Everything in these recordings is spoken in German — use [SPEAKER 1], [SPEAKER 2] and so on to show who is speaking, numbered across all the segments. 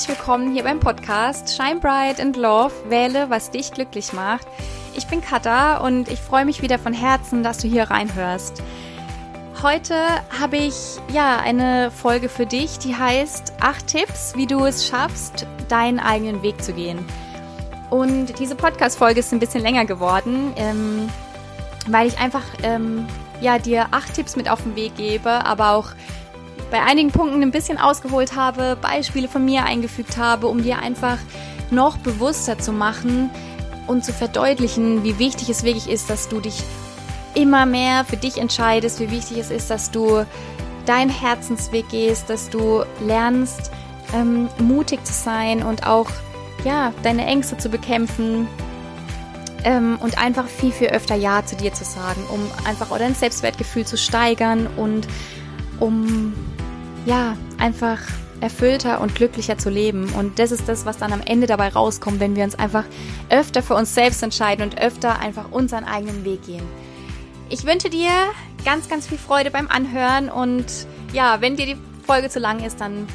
[SPEAKER 1] herzlich willkommen hier beim Podcast Shine Bright and Love. Wähle, was dich glücklich macht. Ich bin Katha und ich freue mich wieder von Herzen, dass du hier reinhörst. Heute habe ich ja eine Folge für dich, die heißt acht Tipps, wie du es schaffst, deinen eigenen Weg zu gehen. Und diese Podcast-Folge ist ein bisschen länger geworden, ähm, weil ich einfach ähm, ja dir acht Tipps mit auf den Weg gebe, aber auch bei einigen Punkten ein bisschen ausgeholt habe, Beispiele von mir eingefügt habe, um dir einfach noch bewusster zu machen und zu verdeutlichen, wie wichtig es wirklich ist, dass du dich immer mehr für dich entscheidest, wie wichtig es ist, dass du deinen Herzensweg gehst, dass du lernst, ähm, mutig zu sein und auch ja, deine Ängste zu bekämpfen ähm, und einfach viel, viel öfter Ja zu dir zu sagen, um einfach dein Selbstwertgefühl zu steigern und um ja, einfach erfüllter und glücklicher zu leben. Und das ist das, was dann am Ende dabei rauskommt, wenn wir uns einfach öfter für uns selbst entscheiden und öfter einfach unseren eigenen Weg gehen. Ich wünsche dir ganz, ganz viel Freude beim Anhören und ja, wenn dir die Folge zu lang ist, dann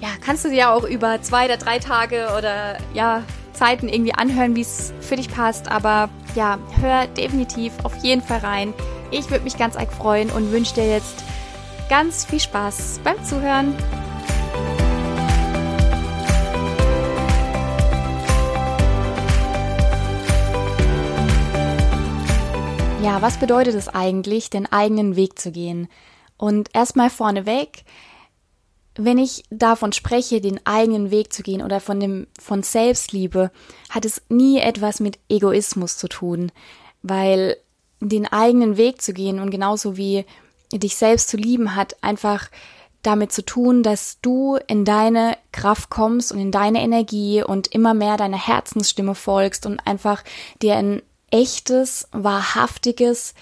[SPEAKER 1] ja, kannst du sie ja auch über zwei oder drei Tage oder ja, Zeiten irgendwie anhören, wie es für dich passt. Aber ja, hör definitiv auf jeden Fall rein. Ich würde mich ganz arg freuen und wünsche dir jetzt ganz viel Spaß beim Zuhören. Ja, was bedeutet es eigentlich, den eigenen Weg zu gehen? Und erstmal vorneweg, wenn ich davon spreche, den eigenen Weg zu gehen oder von dem, von Selbstliebe, hat es nie etwas mit Egoismus zu tun, weil den eigenen Weg zu gehen und genauso wie dich selbst zu lieben hat einfach damit zu tun, dass du in deine Kraft kommst und in deine Energie und immer mehr deiner Herzensstimme folgst und einfach dir ein echtes, wahrhaftiges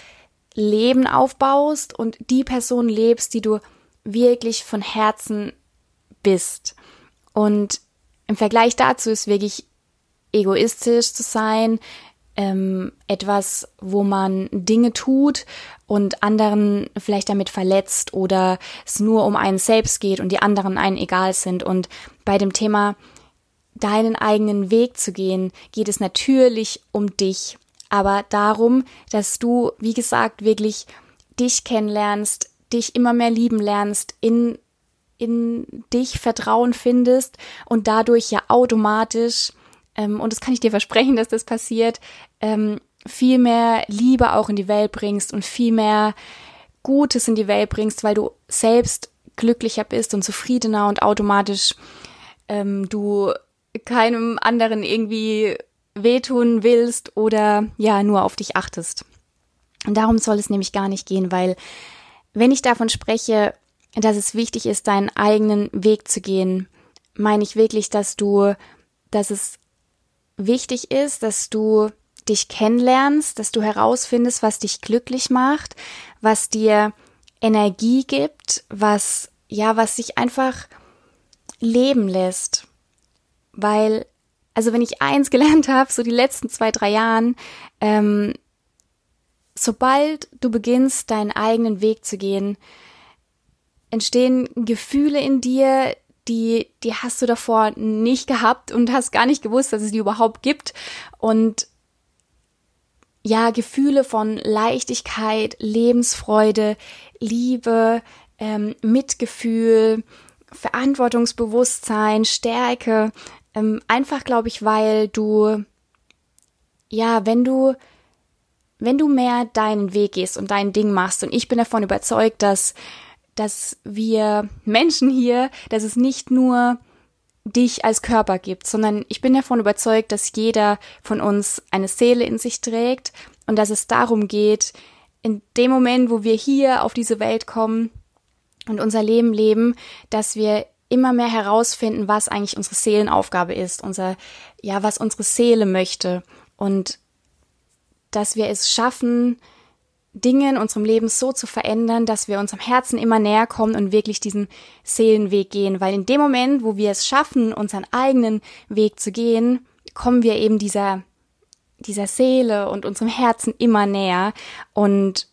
[SPEAKER 1] Leben aufbaust und die Person lebst, die du wirklich von Herzen bist. Und im Vergleich dazu ist wirklich egoistisch zu sein, ähm, etwas, wo man Dinge tut und anderen vielleicht damit verletzt oder es nur um einen selbst geht und die anderen einen egal sind. Und bei dem Thema deinen eigenen Weg zu gehen, geht es natürlich um dich, aber darum, dass du, wie gesagt, wirklich dich kennenlernst, dich immer mehr lieben lernst, in, in dich Vertrauen findest und dadurch ja automatisch ähm, und das kann ich dir versprechen, dass das passiert, ähm, viel mehr Liebe auch in die Welt bringst und viel mehr Gutes in die Welt bringst, weil du selbst glücklicher bist und zufriedener und automatisch ähm, du keinem anderen irgendwie wehtun willst oder ja nur auf dich achtest. Und darum soll es nämlich gar nicht gehen, weil wenn ich davon spreche, dass es wichtig ist, deinen eigenen Weg zu gehen, meine ich wirklich, dass du, dass es wichtig ist, dass du dich kennenlernst, dass du herausfindest, was dich glücklich macht, was dir Energie gibt, was, ja, was sich einfach leben lässt. Weil, also wenn ich eins gelernt habe, so die letzten zwei, drei Jahren, ähm, sobald du beginnst, deinen eigenen Weg zu gehen, entstehen Gefühle in dir, die, die hast du davor nicht gehabt und hast gar nicht gewusst, dass es die überhaupt gibt. Und ja, Gefühle von Leichtigkeit, Lebensfreude, Liebe, ähm, Mitgefühl, Verantwortungsbewusstsein, Stärke. Ähm, einfach, glaube ich, weil du, ja, wenn du, wenn du mehr deinen Weg gehst und dein Ding machst, und ich bin davon überzeugt, dass dass wir Menschen hier, dass es nicht nur dich als Körper gibt, sondern ich bin davon überzeugt, dass jeder von uns eine Seele in sich trägt und dass es darum geht, in dem Moment, wo wir hier auf diese Welt kommen und unser Leben leben, dass wir immer mehr herausfinden, was eigentlich unsere Seelenaufgabe ist, unser, ja, was unsere Seele möchte. Und dass wir es schaffen, Dinge in unserem Leben so zu verändern, dass wir unserem Herzen immer näher kommen und wirklich diesen Seelenweg gehen. Weil in dem Moment, wo wir es schaffen, unseren eigenen Weg zu gehen, kommen wir eben dieser, dieser Seele und unserem Herzen immer näher. Und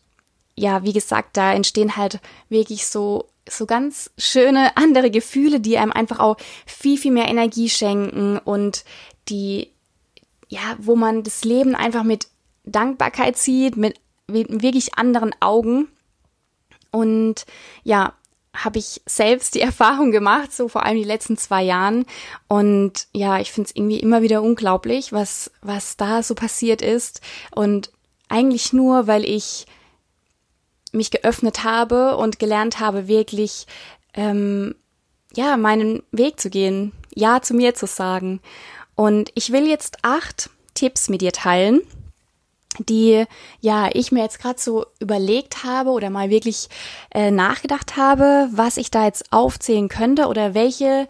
[SPEAKER 1] ja, wie gesagt, da entstehen halt wirklich so so ganz schöne andere Gefühle, die einem einfach auch viel, viel mehr Energie schenken und die, ja, wo man das Leben einfach mit Dankbarkeit sieht, mit wirklich anderen Augen. Und ja, habe ich selbst die Erfahrung gemacht, so vor allem die letzten zwei Jahren. Und ja, ich finde es irgendwie immer wieder unglaublich, was, was da so passiert ist. Und eigentlich nur, weil ich mich geöffnet habe und gelernt habe, wirklich ähm, ja meinen Weg zu gehen, ja zu mir zu sagen. Und ich will jetzt acht Tipps mit dir teilen, die ja ich mir jetzt gerade so überlegt habe oder mal wirklich äh, nachgedacht habe, was ich da jetzt aufzählen könnte oder welche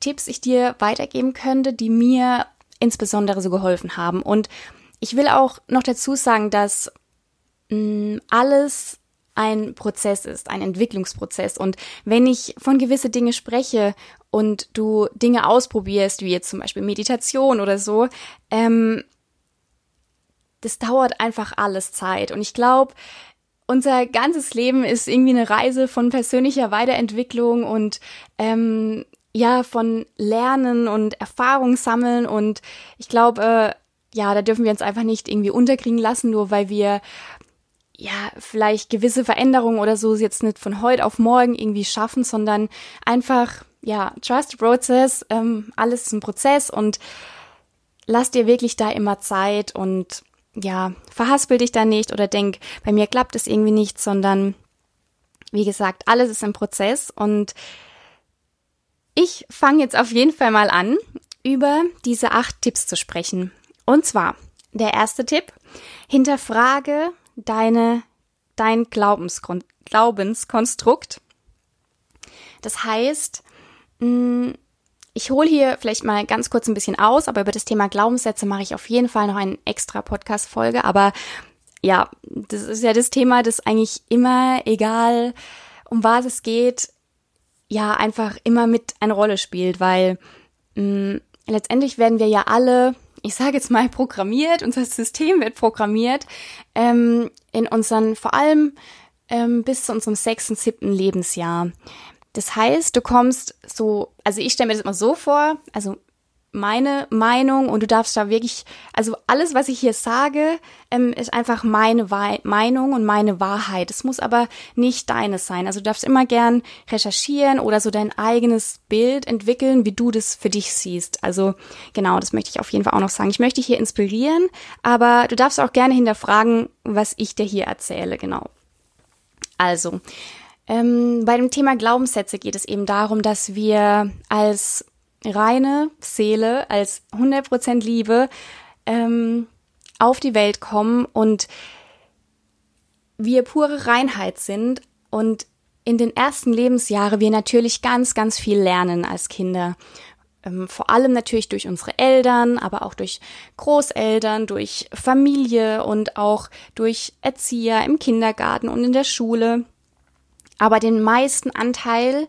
[SPEAKER 1] Tipps ich dir weitergeben könnte, die mir insbesondere so geholfen haben. Und ich will auch noch dazu sagen, dass mh, mm, alles ein Prozess ist, ein Entwicklungsprozess. Und wenn ich von gewisse Dinge spreche und du Dinge ausprobierst, wie jetzt zum Beispiel Meditation oder so, ähm, das dauert einfach alles Zeit. Und ich glaube, unser ganzes Leben ist irgendwie eine Reise von persönlicher Weiterentwicklung und ähm, ja, von Lernen und Erfahrung sammeln. Und ich glaube, äh, ja, da dürfen wir uns einfach nicht irgendwie unterkriegen lassen, nur weil wir ja, vielleicht gewisse Veränderungen oder so jetzt nicht von heute auf morgen irgendwie schaffen, sondern einfach, ja, trust the process, ähm, alles ist ein Prozess und lass dir wirklich da immer Zeit und ja, verhaspel dich da nicht oder denk, bei mir klappt es irgendwie nicht, sondern wie gesagt, alles ist ein Prozess und ich fange jetzt auf jeden Fall mal an, über diese acht Tipps zu sprechen. Und zwar, der erste Tipp, hinterfrage deine, dein Glaubenskon Glaubenskonstrukt. Das heißt, mm, ich hole hier vielleicht mal ganz kurz ein bisschen aus, aber über das Thema Glaubenssätze mache ich auf jeden Fall noch eine extra Podcast-Folge. Aber ja, das ist ja das Thema, das eigentlich immer, egal um was es geht, ja, einfach immer mit eine Rolle spielt, weil mh, mm, letztendlich werden wir ja alle ich sage jetzt mal, programmiert, unser System wird programmiert, ähm, in unseren, vor allem ähm, bis zu unserem sechsten, siebten Lebensjahr. Das heißt, du kommst so, also ich stelle mir das immer so vor, also meine Meinung und du darfst da wirklich, also alles, was ich hier sage, ähm, ist einfach meine Wahr Meinung und meine Wahrheit. Es muss aber nicht deines sein. Also du darfst immer gern recherchieren oder so dein eigenes Bild entwickeln, wie du das für dich siehst. Also genau, das möchte ich auf jeden Fall auch noch sagen. Ich möchte dich hier inspirieren, aber du darfst auch gerne hinterfragen, was ich dir hier erzähle, genau. Also, ähm, bei dem Thema Glaubenssätze geht es eben darum, dass wir als reine Seele, als 100% Liebe ähm, auf die Welt kommen und wir pure Reinheit sind und in den ersten Lebensjahren wir natürlich ganz, ganz viel lernen als Kinder. Ähm, vor allem natürlich durch unsere Eltern, aber auch durch Großeltern, durch Familie und auch durch Erzieher im Kindergarten und in der Schule. Aber den meisten Anteil,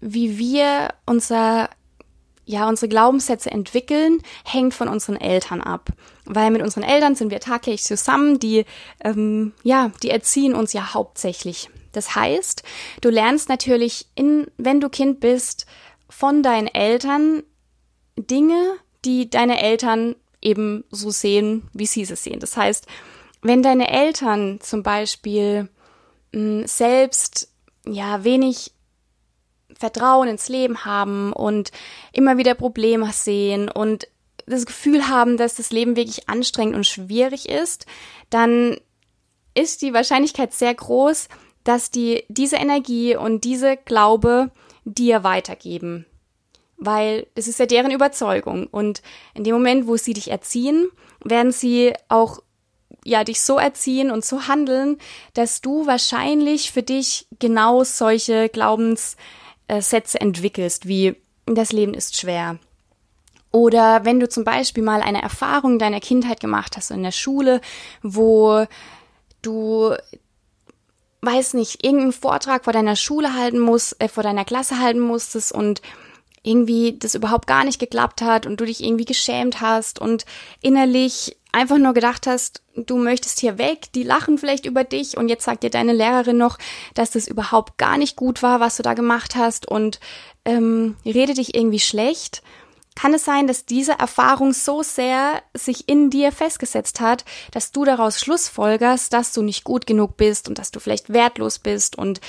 [SPEAKER 1] wie wir unser ja, unsere Glaubenssätze entwickeln, hängt von unseren Eltern ab. Weil mit unseren Eltern sind wir tagtäglich zusammen, die, ähm, ja, die erziehen uns ja hauptsächlich. Das heißt, du lernst natürlich, in, wenn du Kind bist, von deinen Eltern Dinge, die deine Eltern eben so sehen, wie sie es sehen. Das heißt, wenn deine Eltern zum Beispiel mh, selbst ja wenig Vertrauen ins Leben haben und immer wieder Probleme sehen und das Gefühl haben, dass das Leben wirklich anstrengend und schwierig ist, dann ist die Wahrscheinlichkeit sehr groß, dass die diese Energie und diese Glaube dir weitergeben. Weil es ist ja deren Überzeugung. Und in dem Moment, wo sie dich erziehen, werden sie auch ja dich so erziehen und so handeln, dass du wahrscheinlich für dich genau solche Glaubens äh, Sätze entwickelst, wie das Leben ist schwer. Oder wenn du zum Beispiel mal eine Erfahrung deiner Kindheit gemacht hast in der Schule, wo du weiß nicht, irgendeinen Vortrag vor deiner Schule halten musst, äh, vor deiner Klasse halten musstest und irgendwie das überhaupt gar nicht geklappt hat und du dich irgendwie geschämt hast und innerlich einfach nur gedacht hast, du möchtest hier weg, die lachen vielleicht über dich und jetzt sagt dir deine Lehrerin noch, dass das überhaupt gar nicht gut war, was du da gemacht hast und ähm, rede dich irgendwie schlecht, kann es sein, dass diese Erfahrung so sehr sich in dir festgesetzt hat, dass du daraus Schlussfolgerst, dass du nicht gut genug bist und dass du vielleicht wertlos bist und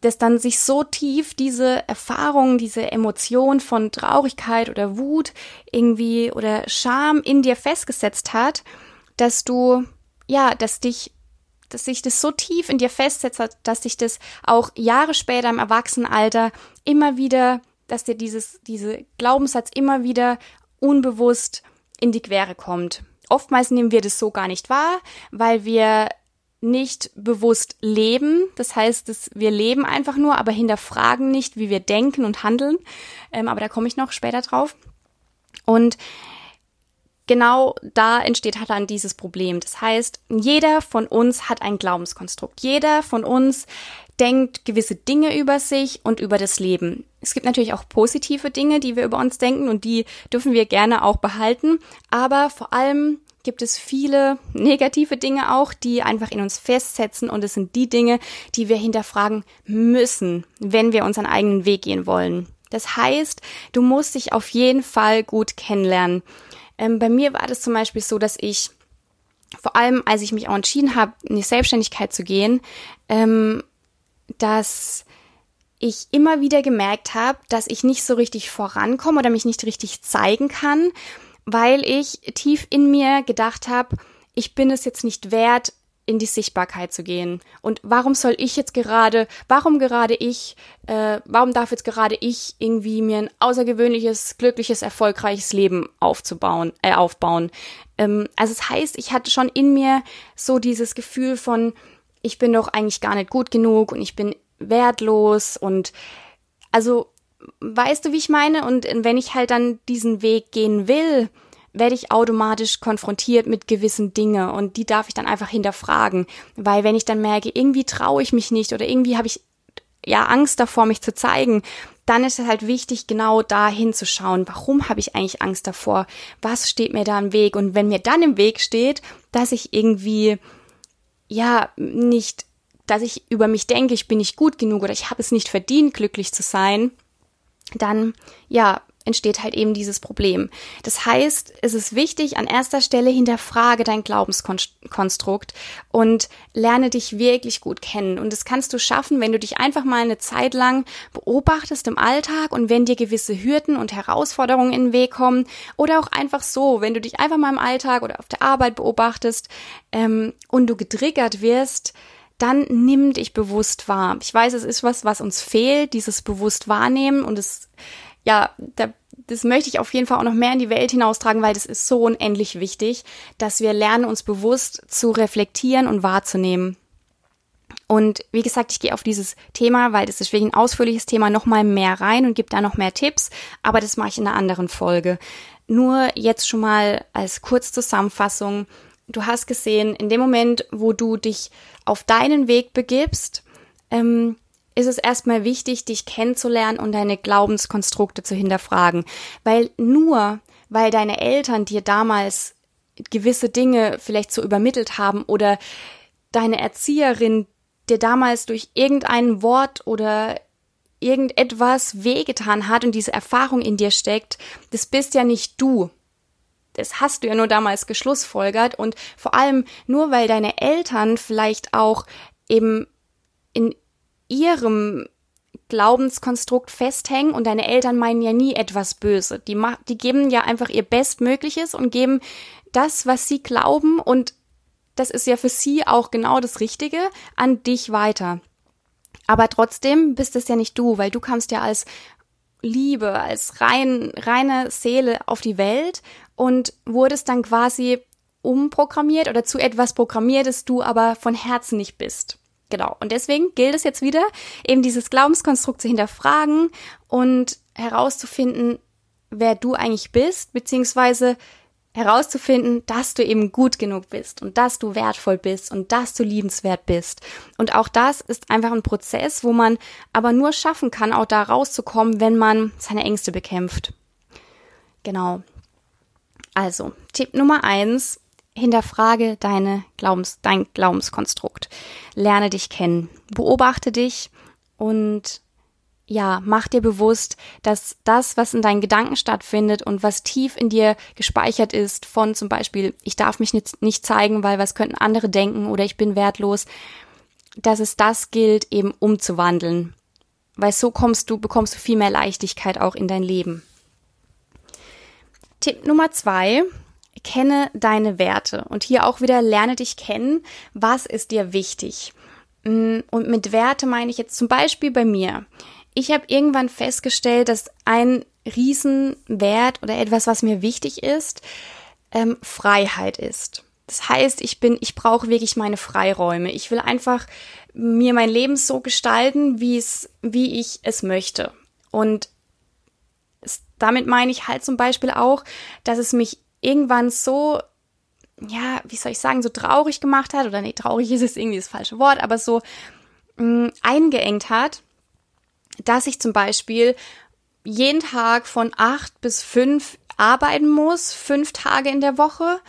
[SPEAKER 1] dass dann sich so tief diese Erfahrung, diese Emotion von Traurigkeit oder Wut irgendwie oder Scham in dir festgesetzt hat, dass du, ja, dass dich, dass sich das so tief in dir festsetzt, dass sich das auch Jahre später im Erwachsenenalter immer wieder, dass dir dieses, diese Glaubenssatz immer wieder unbewusst in die Quere kommt. Oftmals nehmen wir das so gar nicht wahr, weil wir nicht bewusst leben. Das heißt, dass wir leben einfach nur, aber hinterfragen nicht, wie wir denken und handeln. Ähm, aber da komme ich noch später drauf. Und genau da entsteht halt dann dieses Problem. Das heißt, jeder von uns hat ein Glaubenskonstrukt. Jeder von uns denkt gewisse Dinge über sich und über das Leben. Es gibt natürlich auch positive Dinge, die wir über uns denken und die dürfen wir gerne auch behalten. Aber vor allem gibt es viele negative Dinge auch, die einfach in uns festsetzen und es sind die Dinge, die wir hinterfragen müssen, wenn wir unseren eigenen Weg gehen wollen. Das heißt, du musst dich auf jeden Fall gut kennenlernen. Ähm, bei mir war das zum Beispiel so, dass ich vor allem, als ich mich auch entschieden habe, in die Selbstständigkeit zu gehen, ähm, dass ich immer wieder gemerkt habe, dass ich nicht so richtig vorankomme oder mich nicht richtig zeigen kann weil ich tief in mir gedacht habe, ich bin es jetzt nicht wert, in die Sichtbarkeit zu gehen. Und warum soll ich jetzt gerade, warum gerade ich, äh, warum darf jetzt gerade ich irgendwie mir ein außergewöhnliches, glückliches, erfolgreiches Leben aufzubauen, äh, aufbauen? Ähm, also es das heißt, ich hatte schon in mir so dieses Gefühl von, ich bin doch eigentlich gar nicht gut genug und ich bin wertlos und also weißt du, wie ich meine? Und wenn ich halt dann diesen Weg gehen will, werde ich automatisch konfrontiert mit gewissen Dingen und die darf ich dann einfach hinterfragen, weil wenn ich dann merke, irgendwie traue ich mich nicht oder irgendwie habe ich ja Angst davor, mich zu zeigen, dann ist es halt wichtig, genau da hinzuschauen, warum habe ich eigentlich Angst davor? Was steht mir da im Weg? Und wenn mir dann im Weg steht, dass ich irgendwie ja nicht, dass ich über mich denke, ich bin nicht gut genug oder ich habe es nicht verdient, glücklich zu sein, dann ja, entsteht halt eben dieses Problem. Das heißt, es ist wichtig, an erster Stelle hinterfrage dein Glaubenskonstrukt und lerne dich wirklich gut kennen. Und das kannst du schaffen, wenn du dich einfach mal eine Zeit lang beobachtest im Alltag und wenn dir gewisse Hürden und Herausforderungen in den Weg kommen oder auch einfach so, wenn du dich einfach mal im Alltag oder auf der Arbeit beobachtest ähm, und du getriggert wirst, dann nimm dich bewusst wahr. Ich weiß, es ist was, was uns fehlt, dieses bewusst wahrnehmen und es, ja, da, das möchte ich auf jeden Fall auch noch mehr in die Welt hinaustragen, weil das ist so unendlich wichtig, dass wir lernen, uns bewusst zu reflektieren und wahrzunehmen. Und wie gesagt, ich gehe auf dieses Thema, weil das ist wirklich ein ausführliches Thema, nochmal mehr rein und gebe da noch mehr Tipps, aber das mache ich in einer anderen Folge. Nur jetzt schon mal als Kurzzusammenfassung, du hast gesehen, in dem Moment, wo du dich auf deinen Weg begibst, ähm, ist es erstmal wichtig, dich kennenzulernen und deine Glaubenskonstrukte zu hinterfragen. Weil nur, weil deine Eltern dir damals gewisse Dinge vielleicht so übermittelt haben oder deine Erzieherin dir damals durch irgendein Wort oder irgendetwas wehgetan hat und diese Erfahrung in dir steckt, das bist ja nicht du das hast du ja nur damals geschlussfolgert und vor allem nur weil deine Eltern vielleicht auch eben in ihrem Glaubenskonstrukt festhängen und deine Eltern meinen ja nie etwas böse. Die, die geben ja einfach ihr Bestmögliches und geben das, was sie glauben und das ist ja für sie auch genau das Richtige an dich weiter. Aber trotzdem bist es ja nicht du, weil du kamst ja als Liebe, als rein, reine Seele auf die Welt und wurdest dann quasi umprogrammiert oder zu etwas programmiert, das du aber von Herzen nicht bist. Genau. Und deswegen gilt es jetzt wieder, eben dieses Glaubenskonstrukt zu hinterfragen und herauszufinden, wer du eigentlich bist, beziehungsweise herauszufinden, dass du eben gut genug bist und dass du wertvoll bist und dass du liebenswert bist. Und auch das ist einfach ein Prozess, wo man aber nur schaffen kann, auch da rauszukommen, wenn man seine Ängste bekämpft. Genau. Also, Tipp Nummer eins, hinterfrage deine Glaubens, dein Glaubenskonstrukt. Lerne dich kennen. Beobachte dich und ja, mach dir bewusst, dass das, was in deinen Gedanken stattfindet und was tief in dir gespeichert ist, von zum Beispiel, ich darf mich nicht, zeigen, weil was könnten andere denken oder ich bin wertlos, dass es das gilt, eben umzuwandeln. Weil so kommst du, bekommst du viel mehr Leichtigkeit auch in dein Leben. Tipp Nummer zwei, kenne deine Werte. Und hier auch wieder lerne dich kennen. Was ist dir wichtig? Mm, und mit Werte meine ich jetzt zum Beispiel bei mir. Ich habe irgendwann festgestellt, dass ein Riesenwert oder etwas, was mir wichtig ist, ähm, Freiheit ist. Das heißt, ich bin, ich brauche wirklich meine Freiräume. Ich will einfach mir mein Leben so gestalten, wie es, wie ich es möchte. Und damit meine ich halt zum Beispiel auch, dass es mich irgendwann so, ja, wie soll ich sagen, so traurig gemacht hat, oder nee, traurig ist es irgendwie das falsche Wort, aber so mh, mm, eingeengt hat, dass ich zum Beispiel jeden Tag von acht bis fünf arbeiten muss, fünf Tage in der Woche,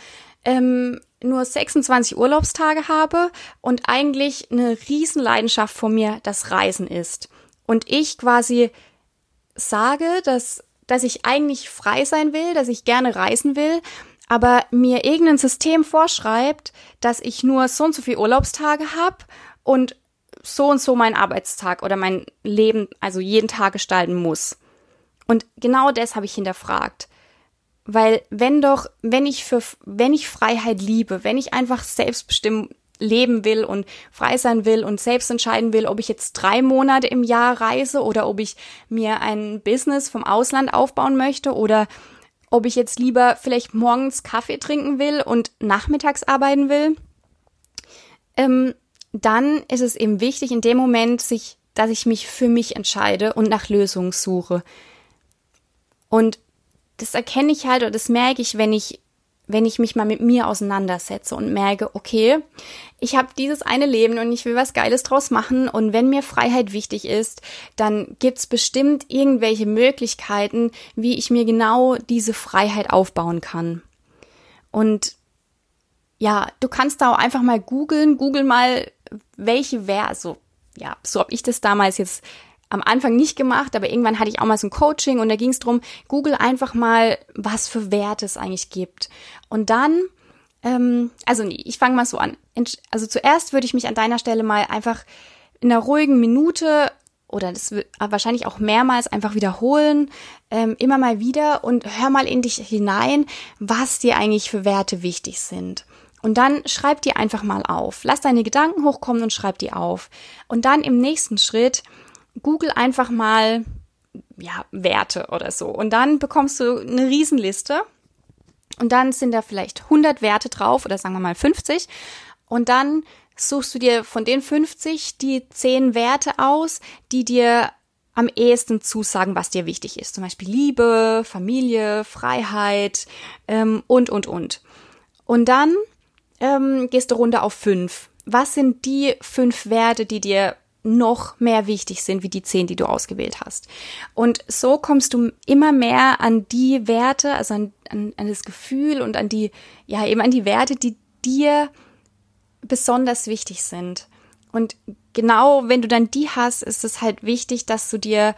[SPEAKER 1] ähm, nur 26 Urlaubstage habe und eigentlich eine Riesenleidenschaft von mir das Reisen ist. Und ich quasi sage, dass dass ich eigentlich frei sein will, dass ich gerne reisen will, aber mir irgendein System vorschreibt, dass ich nur so und so viele Urlaubstage habe und so und so mein Arbeitstag oder mein Leben, also jeden Tag gestalten muss. Und genau das habe ich hinterfragt. Weil wenn doch, wenn ich für, wenn ich Freiheit liebe, wenn ich einfach selbstbestimmt leben will und frei sein will und selbst entscheiden will, ob ich jetzt drei Monate im Jahr reise oder ob ich mir ein Business vom Ausland aufbauen möchte oder ob ich jetzt lieber vielleicht morgens Kaffee trinken will und nachmittags arbeiten will, ähm, dann ist es eben wichtig, in dem Moment sich, dass ich mich für mich entscheide und nach Lösungen suche. Und das erkenne ich halt oder das merke ich, wenn ich wenn ich mich mal mit mir auseinandersetze und merke, okay, ich habe dieses eine Leben und ich will was Geiles draus machen und wenn mir Freiheit wichtig ist, dann gibt's bestimmt irgendwelche Möglichkeiten, wie ich mir genau diese Freiheit aufbauen kann. Und ja, du kannst da auch einfach mal googeln, google mal, welche wäre, so, ja, so habe ich das damals jetzt am Anfang nicht gemacht, aber irgendwann hatte ich auch mal so ein Coaching und da ging es darum, google einfach mal, was für Werte es eigentlich gibt. Und dann, ähm, also nee, ich fange mal so an. Also zuerst würde ich mich an deiner Stelle mal einfach in einer ruhigen Minute oder das wird wahrscheinlich auch mehrmals einfach wiederholen, ähm, immer mal wieder und hör mal in dich hinein, was dir eigentlich für Werte wichtig sind. Und dann schreib die einfach mal auf. Lass deine Gedanken hochkommen und schreib die auf. Und dann im nächsten Schritt Google einfach mal ja, Werte oder so. Und dann bekommst du eine Riesenliste. Und dann sind da vielleicht 100 Werte drauf oder sagen wir mal 50. Und dann suchst du dir von den 50 die 10 Werte aus, die dir am ehesten zusagen, was dir wichtig ist. Zum Beispiel Liebe, Familie, Freiheit ähm, und, und, und. Und dann ähm, gehst du runter auf fünf. Was sind die fünf Werte, die dir noch mehr wichtig sind wie die zehn, die du ausgewählt hast. Und so kommst du immer mehr an die Werte, also an, an, an das Gefühl und an die, ja, eben an die Werte, die dir besonders wichtig sind. Und genau wenn du dann die hast, ist es halt wichtig, dass du dir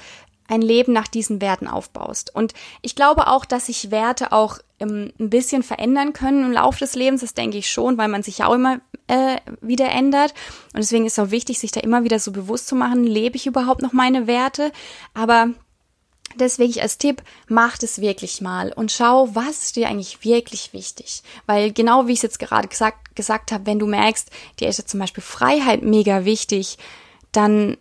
[SPEAKER 1] ein Leben nach diesen Werten aufbaust. Und ich glaube auch, dass sich Werte auch ähm, ein bisschen verändern können im Laufe des Lebens. Das denke ich schon, weil man sich ja auch immer äh, wieder ändert. Und deswegen ist es auch wichtig, sich da immer wieder so bewusst zu machen, lebe ich überhaupt noch meine Werte? Aber Deswegen als Tipp, mach es wirklich mal und schau, was ist dir eigentlich wirklich wichtig. Weil genau wie ich es jetzt gerade gesagt, gesagt habe, wenn du merkst, dir ist jetzt zum Beispiel Freiheit mega wichtig, dann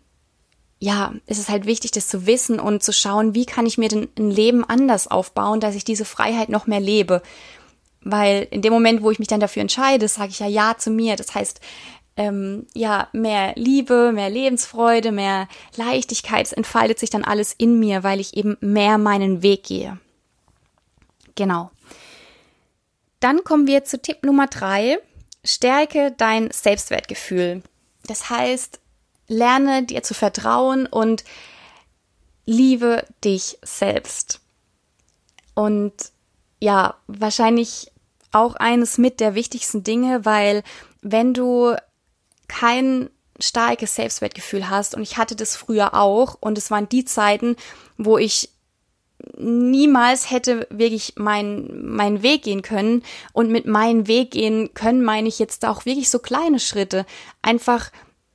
[SPEAKER 1] ja, ist es halt wichtig, das zu wissen und zu schauen, wie kann ich mir denn ein Leben anders aufbauen, dass ich diese Freiheit noch mehr lebe. Weil in dem Moment, wo ich mich dann dafür entscheide, sage ich ja Ja zu mir. Das heißt, ähm, ja, mehr Liebe, mehr Lebensfreude, mehr Leichtigkeit, es entfaltet sich dann alles in mir, weil ich eben mehr meinen Weg gehe. Genau. Dann kommen wir zu Tipp Nummer drei. Stärke dein Selbstwertgefühl. Das heißt, lerne dir zu vertrauen und liebe dich selbst. Und ja, wahrscheinlich auch eines mit der wichtigsten Dinge, weil wenn du kein starkes Selbstwertgefühl hast, und ich hatte das früher auch, und es waren die Zeiten, wo ich niemals hätte wirklich meinen mein Weg gehen können. Und mit meinen Weg gehen können meine ich jetzt auch wirklich so kleine Schritte. Einfach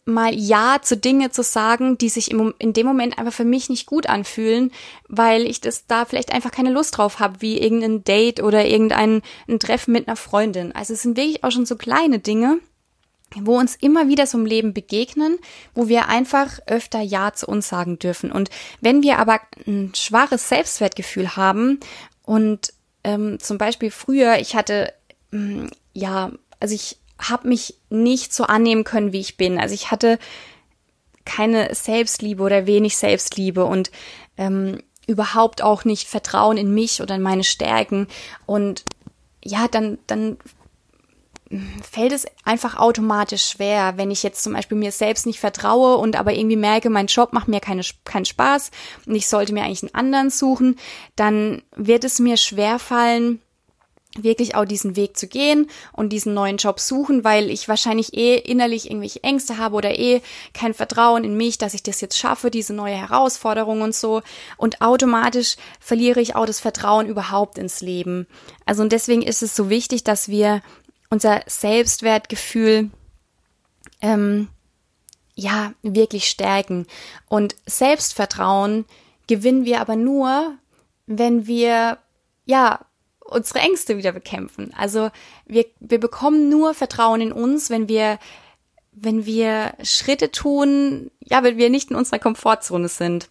[SPEAKER 1] mal Ja zu Dinge zu sagen, die sich im, in dem Moment einfach für mich nicht gut anfühlen, weil ich das da vielleicht einfach keine Lust drauf habe, wie irgendein Date oder irgendein ein Treffen mit einer Freundin. Also es sind wirklich auch schon so kleine Dinge, wo uns immer wieder so im Leben begegnen, wo wir einfach öfter Ja zu uns sagen dürfen. Und wenn wir aber ein schwaches Selbstwertgefühl haben und ähm, zum Beispiel früher, ich hatte, ähm, ja, also ich habe mich nicht so annehmen können, wie ich bin. Also ich hatte keine Selbstliebe oder wenig Selbstliebe und ähm, überhaupt auch nicht Vertrauen in mich oder in meine Stärken. Und ja, dann, dann fällt es einfach automatisch schwer, wenn ich jetzt zum Beispiel mir selbst nicht vertraue und aber irgendwie merke, mein Job macht mir keine, keinen Spaß und ich sollte mir eigentlich einen anderen suchen, dann wird es mir schwer fallen, wirklich auch diesen Weg zu gehen und diesen neuen Job suchen, weil ich wahrscheinlich eh innerlich irgendwelche Ängste habe oder eh kein Vertrauen in mich, dass ich das jetzt schaffe, diese neue Herausforderung und so. Und automatisch verliere ich auch das Vertrauen überhaupt ins Leben. Also und deswegen ist es so wichtig, dass wir unser Selbstwertgefühl ähm, ja wirklich stärken. Und Selbstvertrauen gewinnen wir aber nur, wenn wir ja unsere Ängste wieder bekämpfen. Also wir, wir bekommen nur Vertrauen in uns, wenn wir wenn wir Schritte tun, ja, wenn wir nicht in unserer Komfortzone sind.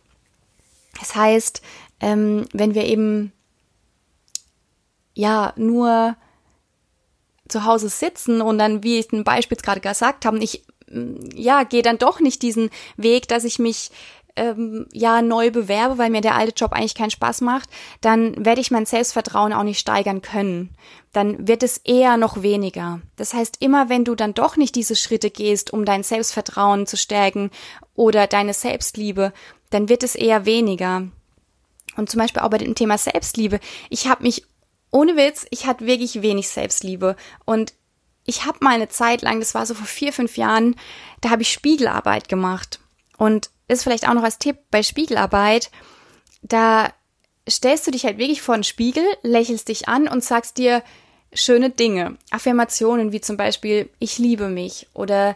[SPEAKER 1] Das heißt, ähm, wenn wir eben ja nur zu Hause sitzen und dann, wie ich ein Beispiel gerade gesagt habe, ich mm, ja, gehe dann doch nicht diesen Weg, dass ich mich ähm, ja neu bewerbe, weil mir der alte Job eigentlich keinen Spaß macht, dann werde ich mein Selbstvertrauen auch nicht steigern können. Dann wird es eher noch weniger. Das heißt, immer wenn du dann doch nicht diese Schritte gehst, um dein Selbstvertrauen zu stärken oder deine Selbstliebe, dann wird es eher weniger. Und zum Beispiel auch bei dem Thema Selbstliebe. Ich habe mich ohne Witz, ich hatte wirklich wenig Selbstliebe und ich habe mal eine Zeit lang, das war so vor vier, fünf Jahren, da habe ich Spiegelarbeit gemacht. Und ist vielleicht auch noch als Tipp bei Spiegelarbeit, da stellst du dich halt wirklich vor den Spiegel, lächelst dich an und sagst dir schöne Dinge, Affirmationen wie zum Beispiel, ich liebe mich oder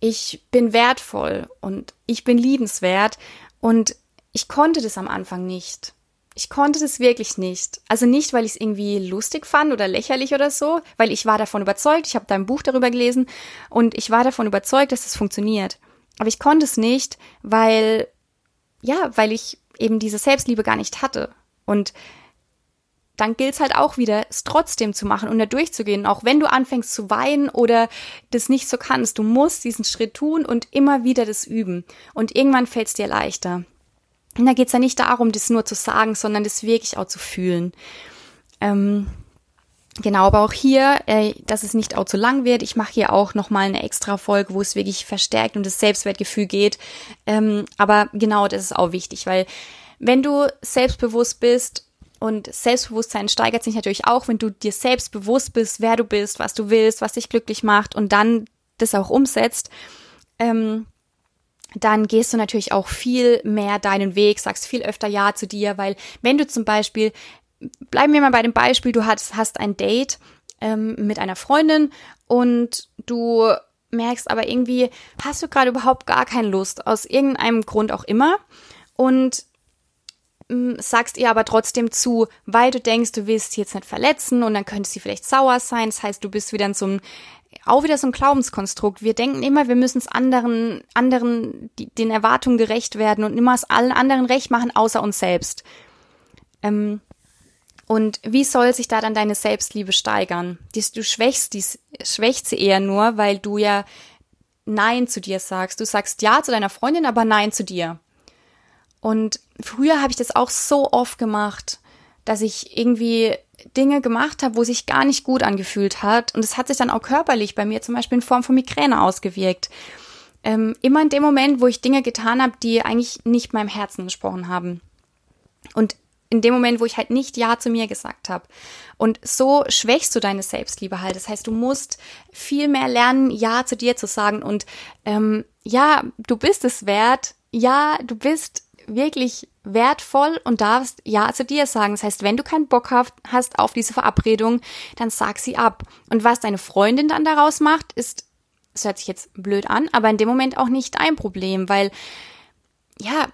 [SPEAKER 1] ich bin wertvoll und ich bin liebenswert. Und ich konnte das am Anfang nicht. Ich konnte das wirklich nicht. Also nicht, weil ich es irgendwie lustig fand oder lächerlich oder so, weil ich war davon überzeugt, ich habe da ein Buch darüber gelesen und ich war davon überzeugt, dass es das funktioniert. Aber ich konnte es nicht, weil, ja, weil ich eben diese Selbstliebe gar nicht hatte. Und dann gilt es halt auch wieder, es trotzdem zu machen und da durchzugehen, auch wenn du anfängst zu weinen oder das nicht so kannst. Du musst diesen Schritt tun und immer wieder das üben. Und irgendwann fällt es dir leichter. Und da geht es ja nicht darum, das nur zu sagen, sondern das wirklich auch zu fühlen. Ähm, genau, aber auch hier, äh, dass es nicht auch zu lang wird. Ich mache hier auch nochmal eine extra Folge, wo es wirklich verstärkt um das Selbstwertgefühl geht. Ähm, aber genau, das ist auch wichtig, weil wenn du selbstbewusst bist, und Selbstbewusstsein steigert sich natürlich auch, wenn du dir selbst bewusst bist, wer du bist, was du willst, was dich glücklich macht und dann das auch umsetzt, ähm, dann gehst du natürlich auch viel mehr deinen Weg, sagst viel öfter Ja zu dir, weil wenn du zum Beispiel, bleiben wir mal bei dem Beispiel, du hast, hast ein Date ähm, mit einer Freundin und du merkst aber irgendwie, hast du gerade überhaupt gar keine Lust, aus irgendeinem Grund auch immer und ähm, sagst ihr aber trotzdem zu, weil du denkst, du willst sie jetzt nicht verletzen und dann könnte sie vielleicht sauer sein. Das heißt, du bist wieder in so einem auch wieder so ein Glaubenskonstrukt. Wir denken immer, wir müssen es anderen, anderen, die, den Erwartungen gerecht werden und immer es allen anderen recht machen, außer uns selbst. Ähm, und wie soll sich da dann deine Selbstliebe steigern? Du schwächst, dies, schwächt sie eher nur, weil du ja Nein zu dir sagst. Du sagst Ja zu deiner Freundin, aber Nein zu dir. Und früher habe ich das auch so oft gemacht, dass ich irgendwie Dinge gemacht habe, wo sich gar nicht gut angefühlt hat. Und es hat sich dann auch körperlich bei mir zum Beispiel in Form von Migräne ausgewirkt. Ähm, immer in dem Moment, wo ich Dinge getan habe, die eigentlich nicht meinem Herzen gesprochen haben. Und in dem Moment, wo ich halt nicht Ja zu mir gesagt habe. Und so schwächst du deine Selbstliebe halt. Das heißt, du musst viel mehr lernen, Ja zu dir zu sagen. Und ähm, ja, du bist es wert. Ja, du bist wirklich wertvoll und darfst Ja zu dir sagen. Das heißt, wenn du keinen Bock hast auf diese Verabredung, dann sag sie ab. Und was deine Freundin dann daraus macht, ist, es hört sich jetzt blöd an, aber in dem Moment auch nicht dein Problem, weil ja,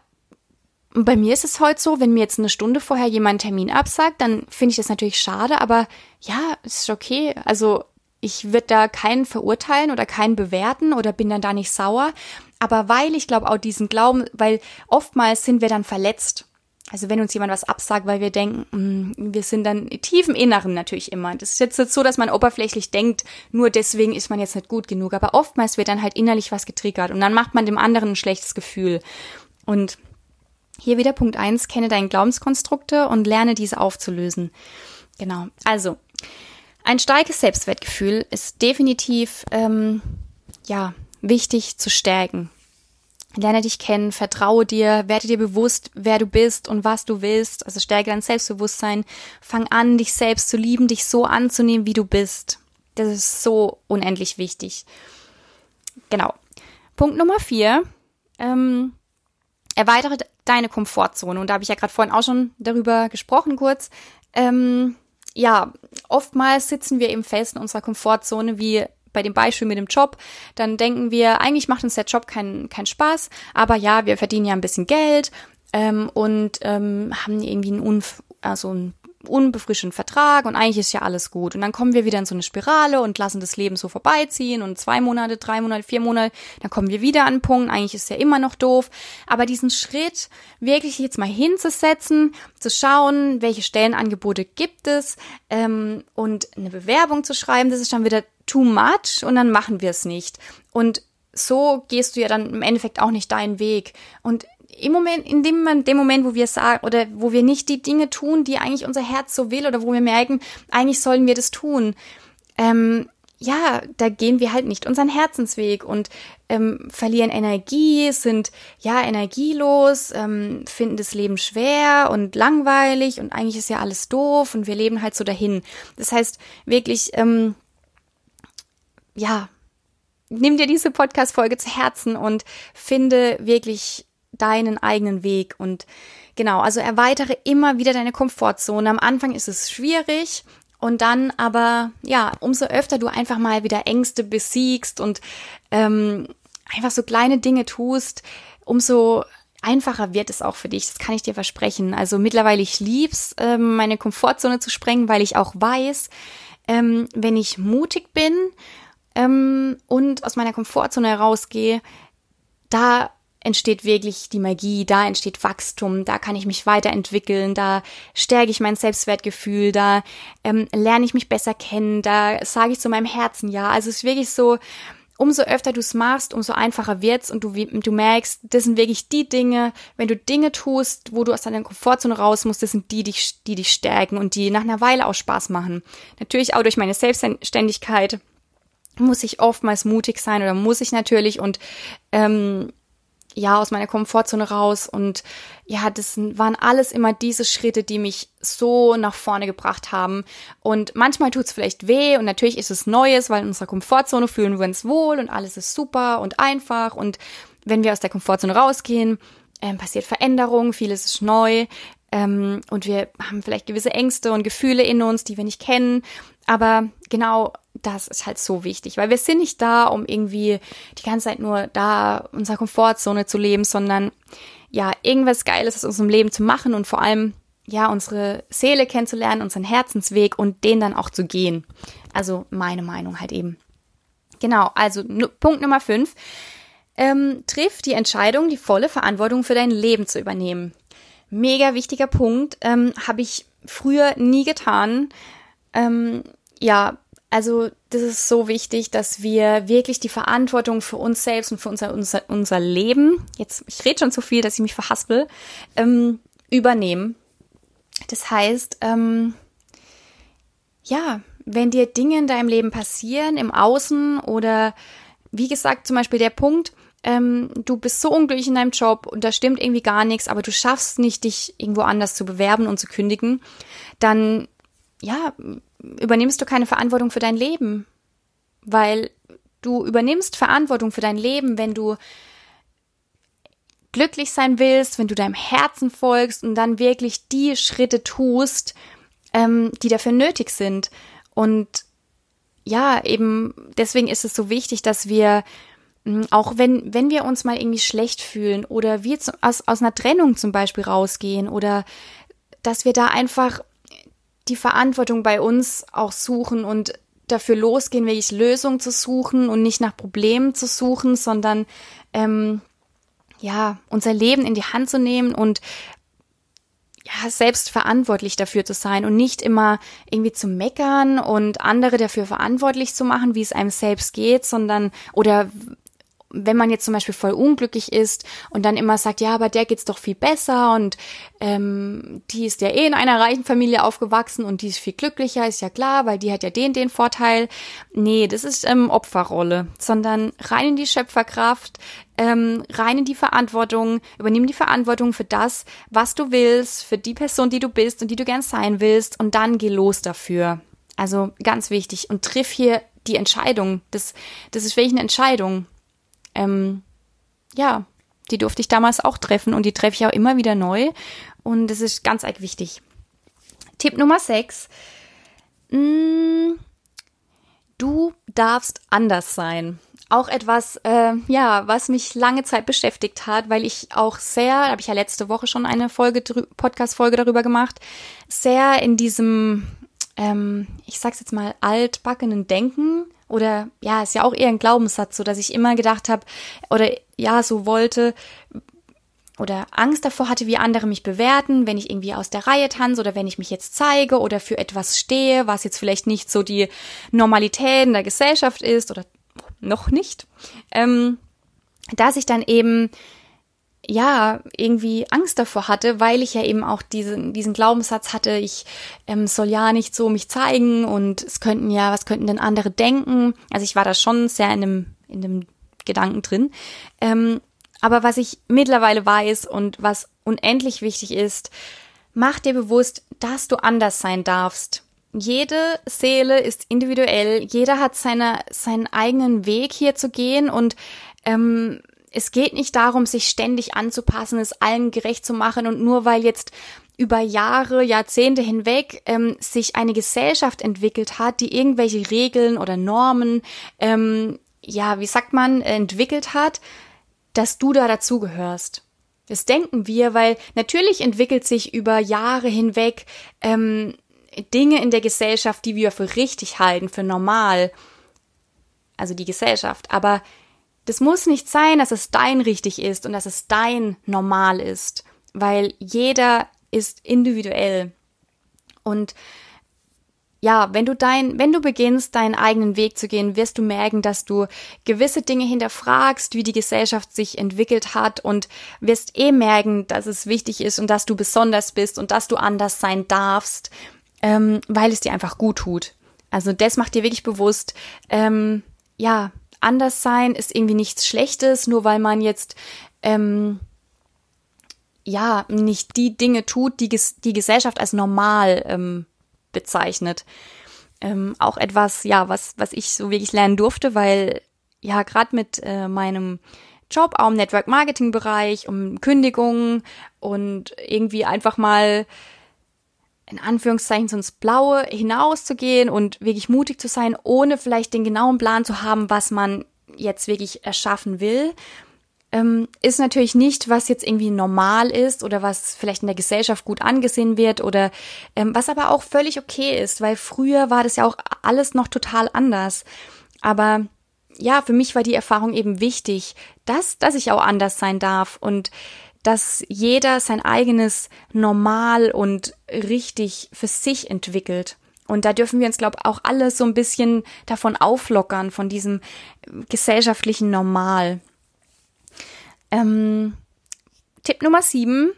[SPEAKER 1] bei mir ist es heute so, wenn mir jetzt eine Stunde vorher jemand einen Termin absagt, dann finde ich das natürlich schade, aber ja, ist okay. Also ich würde da keinen verurteilen oder keinen bewerten oder bin dann da nicht sauer. Aber weil ich glaube auch diesen Glauben, weil oftmals sind wir dann verletzt. Also wenn uns jemand was absagt, weil wir denken, mh, mm, wir sind dann tief im Inneren natürlich immer. Das ist jetzt so, dass man oberflächlich denkt, nur deswegen ist man jetzt nicht gut genug. Aber oftmals wird dann halt innerlich was getriggert und dann macht man dem anderen ein schlechtes Gefühl. Und hier wieder Punkt eins: kenne deine Glaubenskonstrukte und lerne diese aufzulösen. Genau. Also, ein starkes Selbstwertgefühl ist definitiv, ähm, ja, wichtig zu stärken. Lerne dich kennen, vertraue dir, werde dir bewusst, wer du bist und was du willst. Also stärke dein Selbstbewusstsein. Fang an, dich selbst zu lieben, dich so anzunehmen, wie du bist. Das ist so unendlich wichtig. Genau. Punkt Nummer vier. Ähm, erweitere deine Komfortzone. Und da habe ich ja gerade vorhin auch schon darüber gesprochen kurz. Ähm, ja, oftmals sitzen wir eben fest in unserer Komfortzone, wie bei dem Beispiel mit dem Job, dann denken wir, eigentlich macht uns der Job keinen keinen Spaß, aber ja, wir verdienen ja ein bisschen Geld ähm, und ähm, haben irgendwie einen, Unf also einen unbefrischenden Vertrag und eigentlich ist ja alles gut. Und dann kommen wir wieder in so eine Spirale und lassen das Leben so vorbeiziehen und zwei Monate, drei Monate, vier Monate, dann kommen wir wieder an den Punkt, eigentlich ist ja immer noch doof. Aber diesen Schritt wirklich jetzt mal hinzusetzen, zu schauen, welche Stellenangebote gibt es ähm, und eine Bewerbung zu schreiben, das ist dann wieder too much und dann machen wir es nicht. Und so gehst du ja dann im Endeffekt auch nicht deinen Weg. Und im Moment, in dem, dem Moment, wo wir sagen oder wo wir nicht die Dinge tun, die eigentlich unser Herz so will oder wo wir merken, eigentlich sollen wir das tun, ähm, ja, da gehen wir halt nicht unseren Herzensweg und ähm, verlieren Energie, sind ja energielos, ähm, finden das Leben schwer und langweilig und eigentlich ist ja alles doof und wir leben halt so dahin. Das heißt wirklich, ähm, ja, nimm dir diese Podcast-Folge zu Herzen und finde wirklich deinen eigenen Weg und genau, also erweitere immer wieder deine Komfortzone. Am Anfang ist es schwierig und dann aber, ja, umso öfter du einfach mal wieder Ängste besiegst und ähm, einfach so kleine Dinge tust, umso einfacher wird es auch für dich. Das kann ich dir versprechen. Also mittlerweile ich lieb's, ähm, meine Komfortzone zu sprengen, weil ich auch weiß, ähm, wenn ich mutig bin ähm, und aus meiner Komfortzone herausgehe, da entsteht wirklich die Magie, da entsteht Wachstum, da kann ich mich weiterentwickeln, da stärke ich mein Selbstwertgefühl, da ähm, lerne ich mich besser kennen, da sage ich zu meinem Herzen ja. Also es ist wirklich so, umso öfter du es machst, umso einfacher wird's und du, du merkst, das sind wirklich die Dinge, wenn du Dinge tust, wo du aus deiner Komfortzone raus musst, das sind die, die, die dich stärken und die nach einer Weile auch Spaß machen. Natürlich auch durch meine Selbstständigkeit muss ich oftmals mutig sein oder muss ich natürlich und ähm, ja, aus meiner Komfortzone raus und ja, das waren alles immer diese Schritte, die mich so nach vorne gebracht haben. Und manchmal tut's vielleicht weh und natürlich ist es Neues, weil in unserer Komfortzone fühlen wir uns wohl und alles ist super und einfach und wenn wir aus der Komfortzone rausgehen, ähm, passiert Veränderung, vieles ist neu ähm, und wir haben vielleicht gewisse Ängste und Gefühle in uns, die wir nicht kennen. Aber genau das ist halt so wichtig, weil wir sind nicht da, um irgendwie die ganze Zeit nur da unserer Komfortzone zu leben, sondern ja, irgendwas Geiles aus unserem Leben zu machen und vor allem ja, unsere Seele kennenzulernen, unseren Herzensweg und den dann auch zu gehen. Also meine Meinung halt eben. Genau, also Punkt Nummer fünf. Ähm, triff die Entscheidung, die volle Verantwortung für dein Leben zu übernehmen. Mega wichtiger Punkt, ähm, habe ich früher nie getan. Ähm, ja, also das ist so wichtig, dass wir wirklich die Verantwortung für uns selbst und für unser, unser, unser Leben, jetzt, ich rede schon zu viel, dass ich mich verhaspel, ähm, übernehmen. Das heißt, ähm, ja, wenn dir Dinge in deinem Leben passieren, im Außen oder wie gesagt, zum Beispiel der Punkt, ähm, du bist so unglücklich in deinem Job und da stimmt irgendwie gar nichts, aber du schaffst nicht, dich irgendwo anders zu bewerben und zu kündigen, dann ja, übernimmst du keine Verantwortung für dein Leben. Weil du übernimmst Verantwortung für dein Leben, wenn du glücklich sein willst, wenn du deinem Herzen folgst und dann wirklich die Schritte tust, ähm, die dafür nötig sind. Und ja, eben deswegen ist es so wichtig, dass wir hm, auch wenn, wenn wir uns mal irgendwie schlecht fühlen oder wir zu, aus, aus einer Trennung zum Beispiel rausgehen oder dass wir da einfach die Verantwortung bei uns auch suchen und dafür losgehen, wirklich Lösungen zu suchen und nicht nach Problemen zu suchen, sondern ähm, ja, unser Leben in die Hand zu nehmen und ja, selbst verantwortlich dafür zu sein und nicht immer irgendwie zu meckern und andere dafür verantwortlich zu machen, wie es einem selbst geht, sondern oder wenn man jetzt zum Beispiel voll unglücklich ist und dann immer sagt, ja, aber der geht's doch viel besser und ähm, die ist ja eh in einer reichen Familie aufgewachsen und die ist viel glücklicher, ist ja klar, weil die hat ja den, den Vorteil. Nee, das ist ähm, Opferrolle, sondern rein in die Schöpferkraft, ähm, rein in die Verantwortung, übernimm die Verantwortung für das, was du willst, für die Person, die du bist und die du gern sein willst und dann geh los dafür. Also ganz wichtig und triff hier die Entscheidung. Das, das ist wirklich eine Entscheidung ähm, ja, die durfte ich damals auch treffen und die treffe ich auch immer wieder neu. Und das ist ganz arg wichtig. Tipp Nummer 6. Mm, du darfst anders sein. Auch etwas, äh, ja, was mich lange Zeit beschäftigt hat, weil ich auch sehr, habe ich ja letzte Woche schon eine Folge, Podcast-Folge darüber gemacht, sehr in diesem, ähm, ich sag's jetzt mal, altbackenen Denken oder ja, ist ja auch eher ein Glaubenssatz, so dass ich immer gedacht habe oder ja, so wollte oder Angst davor hatte, wie andere mich bewerten, wenn ich irgendwie aus der Reihe tanze oder wenn ich mich jetzt zeige oder für etwas stehe, was jetzt vielleicht nicht so die Normalität in der Gesellschaft ist oder noch nicht, ähm, dass ich dann eben ja, irgendwie Angst davor hatte, weil ich ja eben auch diesen, diesen Glaubenssatz hatte, ich ähm, soll ja nicht so mich zeigen und es könnten ja, was könnten denn andere denken? Also ich war da schon sehr in dem, in dem Gedanken drin. Ähm, aber was ich mittlerweile weiß und was unendlich wichtig ist, mach dir bewusst, dass du anders sein darfst. Jede Seele ist individuell, jeder hat seine, seinen eigenen Weg hier zu gehen und ähm, es geht nicht darum, sich ständig anzupassen, es allen gerecht zu machen und nur weil jetzt über Jahre, Jahrzehnte hinweg ähm, sich eine Gesellschaft entwickelt hat, die irgendwelche Regeln oder Normen, ähm, ja, wie sagt man, entwickelt hat, dass du da dazugehörst. Das denken wir, weil natürlich entwickelt sich über Jahre hinweg ähm, Dinge in der Gesellschaft, die wir für richtig halten, für normal. Also die Gesellschaft. Aber das muss nicht sein, dass es dein richtig ist und dass es dein normal ist, weil jeder ist individuell. Und ja, wenn du dein, wenn du beginnst, deinen eigenen Weg zu gehen, wirst du merken, dass du gewisse Dinge hinterfragst, wie die Gesellschaft sich entwickelt hat und wirst eh merken, dass es wichtig ist und dass du besonders bist und dass du anders sein darfst, ähm, weil es dir einfach gut tut. Also das macht dir wirklich bewusst, ähm, ja, anders sein ist irgendwie nichts Schlechtes, nur weil man jetzt ähm, ja nicht die Dinge tut, die die Gesellschaft als normal ähm, bezeichnet. Ähm, auch etwas, ja, was was ich so wirklich lernen durfte, weil ja gerade mit äh, meinem Job auch im Network Marketing Bereich, um Kündigungen und irgendwie einfach mal in Anführungszeichen so ins Blaue hinauszugehen und wirklich mutig zu sein, ohne vielleicht den genauen Plan zu haben, was man jetzt wirklich erschaffen will, ähm, ist natürlich nicht, was jetzt irgendwie normal ist oder was vielleicht in der Gesellschaft gut angesehen wird oder ähm, was aber auch völlig okay ist, weil früher war das ja auch alles noch total anders. Aber ja, für mich war die Erfahrung eben wichtig, dass, dass ich auch anders sein darf und dass jeder sein eigenes Normal und richtig für sich entwickelt. Und da dürfen wir uns, glaube auch alle so ein bisschen davon auflockern, von diesem gesellschaftlichen Normal. Ähm, Tipp Nummer sieben.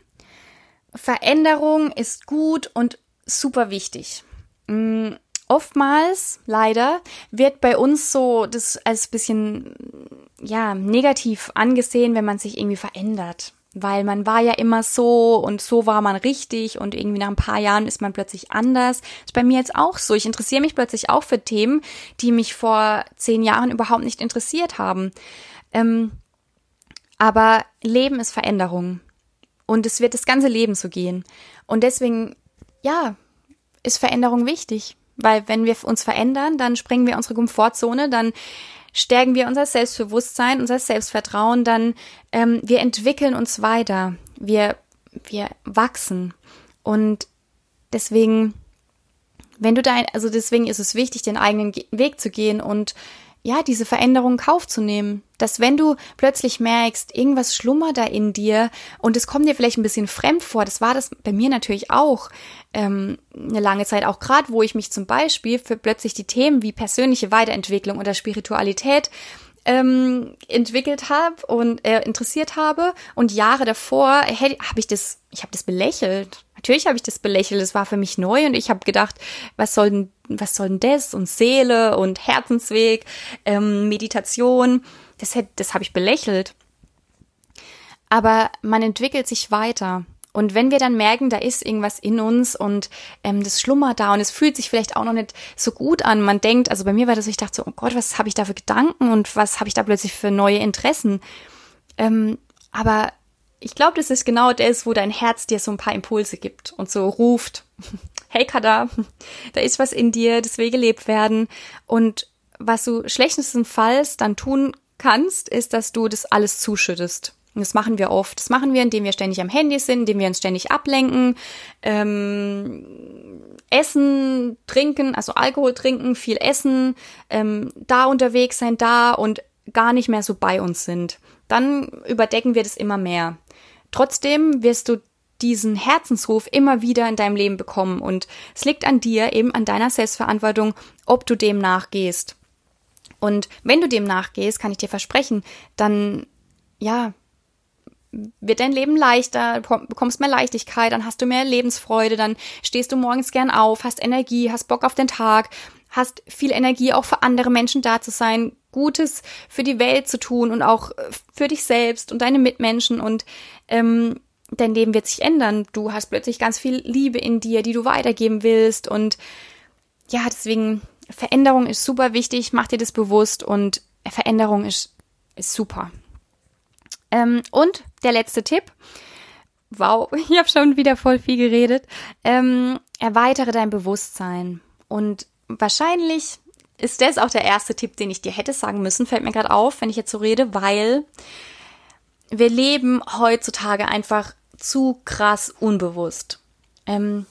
[SPEAKER 1] Veränderung ist gut und super wichtig. Mm, oftmals, leider, wird bei uns so das als bisschen, ja, negativ angesehen, wenn man sich irgendwie verändert. Weil man war ja immer so und so war man richtig und irgendwie nach ein paar Jahren ist man plötzlich anders. Das ist bei mir jetzt auch so. Ich interessiere mich plötzlich auch für Themen, die mich vor zehn Jahren überhaupt nicht interessiert haben. Ähm, aber Leben ist Veränderung. Und es wird das ganze Leben so gehen. Und deswegen, ja, ist Veränderung wichtig. Weil wenn wir uns verändern, dann sprengen wir unsere Komfortzone, dann stärken wir unser Selbstbewusstsein, unser Selbstvertrauen, dann ähm, wir entwickeln uns weiter, wir, wir wachsen. Und deswegen, wenn du dein, also deswegen ist es wichtig, den eigenen Weg zu gehen und ja, diese Veränderung in Kauf zu nehmen. Dass wenn du plötzlich merkst, irgendwas schlummert da in dir und es kommt dir vielleicht ein bisschen fremd vor, das war das bei mir natürlich auch ähm, eine lange Zeit, auch gerade, wo ich mich zum Beispiel für plötzlich die Themen wie persönliche Weiterentwicklung oder Spiritualität ähm, entwickelt habe und äh, interessiert habe und Jahre davor habe ich das, ich habe das belächelt. Natürlich habe ich das belächelt. Es war für mich neu und ich habe gedacht, was soll denn, was soll denn das und Seele und Herzensweg, ähm, Meditation. Das, das habe ich belächelt. Aber man entwickelt sich weiter. Und wenn wir dann merken, da ist irgendwas in uns und ähm, das schlummert da und es fühlt sich vielleicht auch noch nicht so gut an, man denkt, also bei mir war das, ich dachte so, oh Gott, was habe ich da für Gedanken und was habe ich da plötzlich für neue Interessen? Ähm, aber ich glaube, das ist genau das, wo dein Herz dir so ein paar Impulse gibt und so ruft, hey Kada, da ist was in dir, das will gelebt werden. Und was du schlechtestenfalls dann tun kannst, ist, dass du das alles zuschüttest. Und das machen wir oft. Das machen wir, indem wir ständig am Handy sind, indem wir uns ständig ablenken, ähm, essen, trinken, also Alkohol trinken, viel essen, ähm, da unterwegs sein, da und gar nicht mehr so bei uns sind. Dann überdecken wir das immer mehr. Trotzdem wirst du diesen Herzensruf immer wieder in deinem Leben bekommen und es liegt an dir, eben an deiner Selbstverantwortung, ob du dem nachgehst. Und wenn du dem nachgehst, kann ich dir versprechen, dann ja, wird dein Leben leichter, bekommst mehr Leichtigkeit, dann hast du mehr Lebensfreude, dann stehst du morgens gern auf, hast Energie, hast Bock auf den Tag, hast viel Energie auch für andere Menschen da zu sein, Gutes für die Welt zu tun und auch äh, für dich selbst und deine Mitmenschen und ähm, dein Leben wird sich ändern. Du hast plötzlich ganz viel Liebe in dir, die du weitergeben willst und ja, deswegen Veränderung ist super wichtig, mach dir das bewusst und Veränderung ist, ist super. Ähm, und der letzte Tipp. Wow, ich habe schon wieder voll viel geredet. Ähm, erweitere dein Bewusstsein. Und wahrscheinlich ist das auch der erste Tipp, den ich dir hätte sagen müssen, fällt mir gerade auf, wenn ich jetzt so rede, weil wir leben heutzutage einfach zu krass unbewusst. Ähm,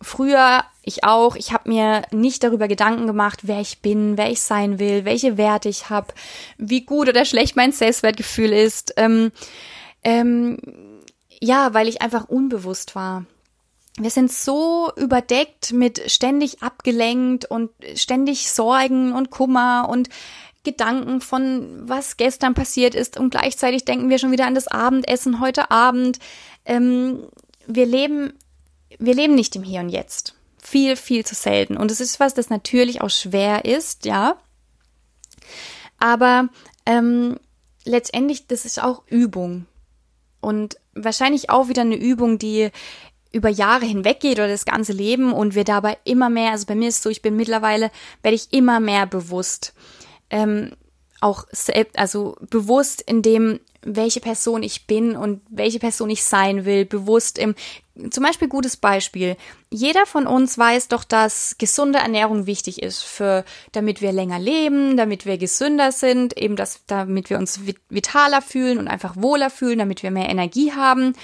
[SPEAKER 1] früher, ich auch, ich habe mir nicht darüber Gedanken gemacht, wer ich bin, wer ich sein will, welche Werte ich habe, wie gut oder schlecht mein Selbstwertgefühl ist. Ähm, ähm, ja, weil ich einfach unbewusst war. Wir sind so überdeckt mit ständig abgelenkt und ständig Sorgen und Kummer und Gedanken von, was gestern passiert ist und gleichzeitig denken wir schon wieder an das Abendessen heute Abend. Ähm, wir leben, wir leben nicht im Hier und Jetzt. Viel, viel zu selten. Und es ist was, das natürlich auch schwer ist, ja. Aber ähm, letztendlich, das ist auch Übung. Und wahrscheinlich auch wieder eine Übung, die über Jahre hinweg geht oder das ganze Leben und wir dabei immer mehr, also bei mir ist es so, ich bin mittlerweile, werde ich immer mehr bewusst. Ähm, auch selbst, also bewusst in dem, welche Person ich bin und welche Person ich sein will, bewusst im, zum Beispiel gutes Beispiel. Jeder von uns weiß doch, dass gesunde Ernährung wichtig ist für, damit wir länger leben, damit wir gesünder sind, eben das, damit wir uns vitaler fühlen und einfach wohler fühlen, damit wir mehr Energie haben.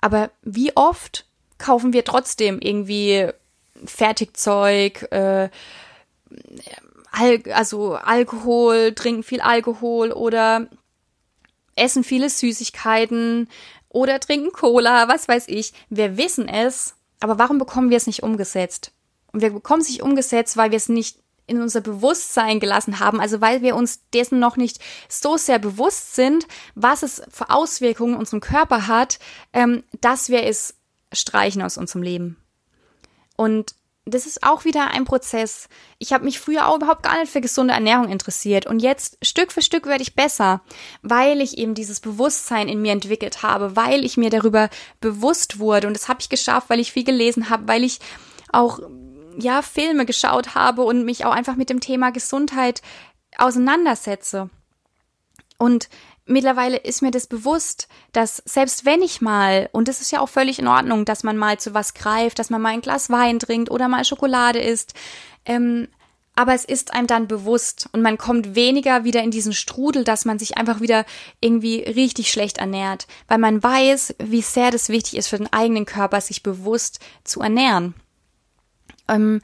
[SPEAKER 1] Aber wie oft kaufen wir trotzdem irgendwie Fertigzeug, äh, Al also Alkohol, trinken viel Alkohol oder essen viele Süßigkeiten oder trinken Cola, was weiß ich. Wir wissen es, aber warum bekommen wir es nicht umgesetzt? Und wir bekommen es nicht umgesetzt, weil wir es nicht in unser Bewusstsein gelassen haben, also weil wir uns dessen noch nicht so sehr bewusst sind, was es für Auswirkungen in unserem Körper hat, ähm, dass wir es streichen aus unserem Leben. Und das ist auch wieder ein Prozess. Ich habe mich früher auch überhaupt gar nicht für gesunde Ernährung interessiert und jetzt Stück für Stück werde ich besser, weil ich eben dieses Bewusstsein in mir entwickelt habe, weil ich mir darüber bewusst wurde und das habe ich geschafft, weil ich viel gelesen habe, weil ich auch ja Filme geschaut habe und mich auch einfach mit dem Thema Gesundheit auseinandersetze. Und mittlerweile ist mir das bewusst, dass selbst wenn ich mal, und das ist ja auch völlig in Ordnung, dass man mal zu was greift, dass man mal ein Glas Wein trinkt oder mal Schokolade isst, ähm, aber es ist einem dann bewusst und man kommt weniger wieder in diesen Strudel, dass man sich einfach wieder irgendwie richtig schlecht ernährt, weil man weiß, wie sehr das wichtig ist für den eigenen Körper, sich bewusst zu ernähren. Ähm,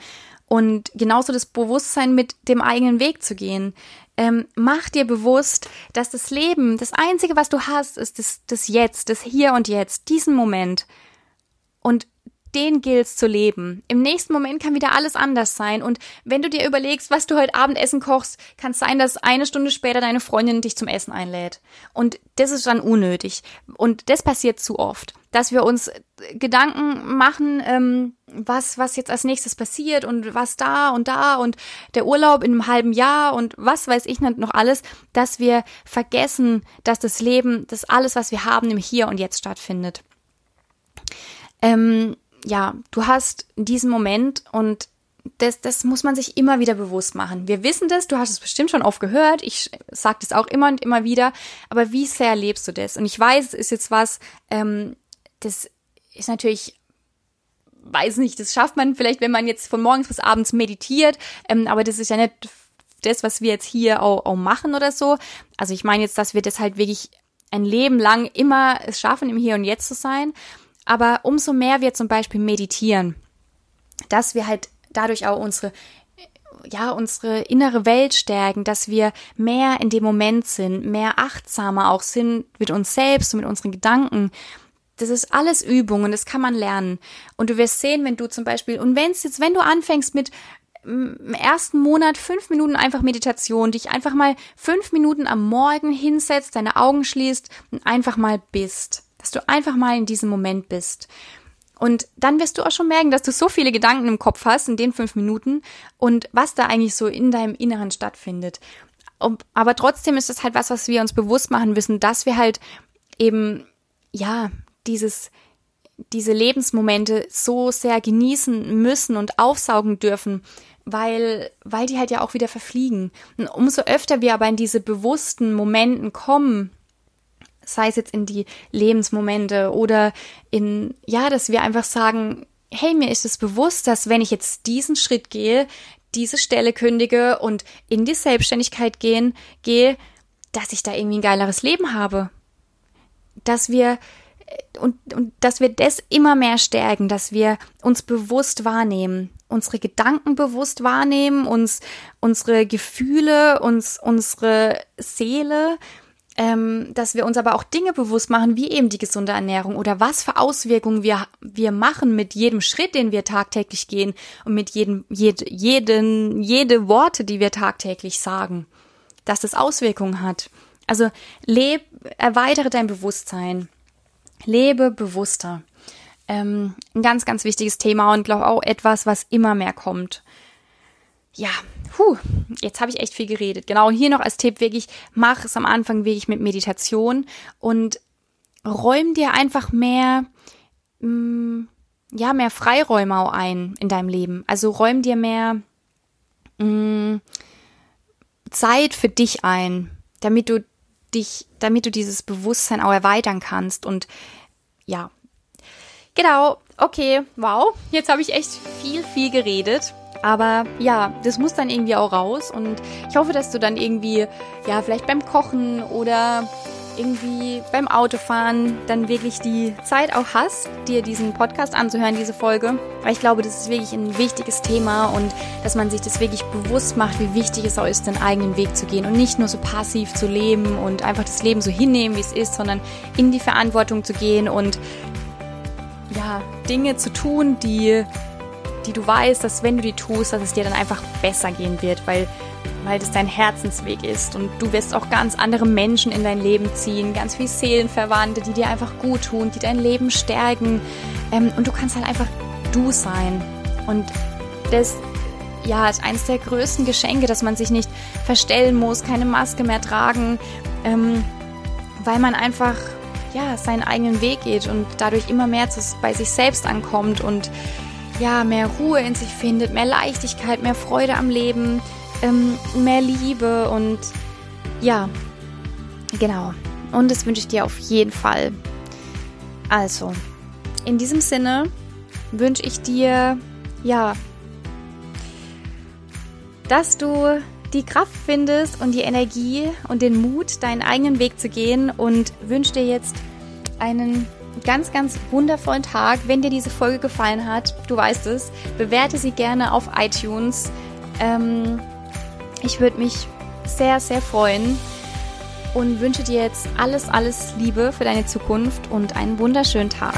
[SPEAKER 1] und genauso das Bewusstsein mit dem eigenen Weg zu gehen ähm, mach dir bewusst, dass das Leben, das Einzige, was du hast, ist das, das Jetzt, das Hier und Jetzt, diesen Moment. Und den gilt's zu leben. Im nächsten Moment kann wieder alles anders sein. Und wenn du dir überlegst, was du heute Abend essen kochst, kann es sein, dass eine Stunde später deine Freundin dich zum Essen einlädt. Und das ist dann unnötig. Und das passiert zu oft, dass wir uns Gedanken machen, ähm, was, was jetzt als nächstes passiert und was da und da und der Urlaub in einem halben Jahr und was weiß ich noch alles, dass wir vergessen, dass das Leben, dass alles, was wir haben, im Hier und Jetzt stattfindet. Ähm, ja, du hast diesen Moment und das, das muss man sich immer wieder bewusst machen. Wir wissen das, du hast es bestimmt schon oft gehört, ich sage das auch immer und immer wieder, aber wie sehr erlebst du das? Und ich weiß, es ist jetzt was, ähm, das ist natürlich weiß nicht, das schafft man vielleicht, wenn man jetzt von morgens bis abends meditiert, ähm, aber das ist ja nicht das, was wir jetzt hier auch, auch machen oder so. Also ich meine jetzt, dass wir das halt wirklich ein Leben lang immer es schaffen, im Hier und Jetzt zu sein. Aber umso mehr wir zum Beispiel meditieren, dass wir halt dadurch auch unsere ja, unsere innere Welt stärken, dass wir mehr in dem Moment sind, mehr achtsamer auch sind mit uns selbst und mit unseren Gedanken. Das ist alles Übung und das kann man lernen. Und du wirst sehen, wenn du zum Beispiel, und wenn es jetzt, wenn du anfängst mit im ersten Monat fünf Minuten einfach Meditation, dich einfach mal fünf Minuten am Morgen hinsetzt, deine Augen schließt und einfach mal bist dass du einfach mal in diesem Moment bist. Und dann wirst du auch schon merken, dass du so viele Gedanken im Kopf hast in den fünf Minuten und was da eigentlich so in deinem Inneren stattfindet. Aber trotzdem ist es halt was, was wir uns bewusst machen müssen, dass wir halt eben, ja, dieses, diese Lebensmomente so sehr genießen müssen und aufsaugen dürfen, weil, weil die halt ja auch wieder verfliegen. Und umso öfter wir aber in diese bewussten Momenten kommen, sei es jetzt in die Lebensmomente oder in, ja, dass wir einfach sagen, hey, mir ist es bewusst, dass wenn ich jetzt diesen Schritt gehe, diese Stelle kündige und in die Selbstständigkeit gehen, gehe, dass ich da irgendwie ein geileres Leben habe. Dass wir und, und dass wir das immer mehr stärken, dass wir uns bewusst wahrnehmen, unsere Gedanken bewusst wahrnehmen, uns unsere Gefühle, uns unsere Seele ähm, dass wir uns aber auch Dinge bewusst machen, wie eben die gesunde Ernährung oder was für Auswirkungen wir, wir machen mit jedem Schritt, den wir tagtäglich gehen und mit jedem, jed, jeden, jede Worte, die wir tagtäglich sagen, dass das Auswirkungen hat. Also leb, erweitere dein Bewusstsein. Lebe bewusster. Ähm, ein ganz, ganz wichtiges Thema und glaube auch etwas, was immer mehr kommt. Ja, Puh, jetzt habe ich echt viel geredet. Genau, hier noch als Tipp wirklich, mach es am Anfang wirklich mit Meditation und räum dir einfach mehr, mh, mm, ja, mehr Freiräume auch ein in deinem Leben. Also räum dir mehr mh, mm, Zeit für dich ein, damit du dich, damit du dieses Bewusstsein auch erweitern kannst und ja. Genau, okay, wow, jetzt habe ich echt viel, viel geredet. Aber ja, das muss dann irgendwie auch raus und ich hoffe, dass du dann irgendwie, ja, vielleicht beim Kochen oder irgendwie beim Autofahren dann wirklich die Zeit auch hast, dir diesen Podcast anzuhören, diese Folge. Weil ich glaube, das ist wirklich ein wichtiges Thema und dass man sich das wirklich bewusst macht, wie wichtig es auch ist, den eigenen Weg zu gehen und nicht nur so passiv zu leben und einfach das Leben so hinnehmen, wie es ist, sondern in die Verantwortung zu gehen und ja, Dinge zu tun, die die du weißt, dass wenn du die tust, dass es dir dann einfach besser gehen wird, weil, weil das dein Herzensweg ist. Und du wirst auch ganz andere Menschen in dein Leben ziehen, ganz viele Seelenverwandte, die dir einfach gut tun, die dein Leben stärken. Ähm, und du kannst halt einfach du sein. Und das ja, ist eines der größten Geschenke, dass man sich nicht verstellen muss, keine Maske mehr tragen, ähm, weil man einfach ja seinen eigenen Weg geht und dadurch immer mehr zu, bei sich selbst ankommt und ja mehr Ruhe in sich findet, mehr Leichtigkeit, mehr Freude am Leben, ähm, mehr Liebe und ja, genau. Und das wünsche ich dir auf jeden Fall. Also, in diesem Sinne wünsche ich dir, ja, dass du die Kraft findest und die Energie und den Mut, deinen eigenen Weg zu gehen und wünsche dir jetzt einen ganz, ganz wundervollen Tag. Wenn dir diese Folge gefallen hat, du weißt es, bewerte sie gerne auf iTunes. Ähm, ich würde mich sehr, sehr freuen und wünsche dir jetzt alles, alles Liebe für deine Zukunft und einen wunderschönen Tag.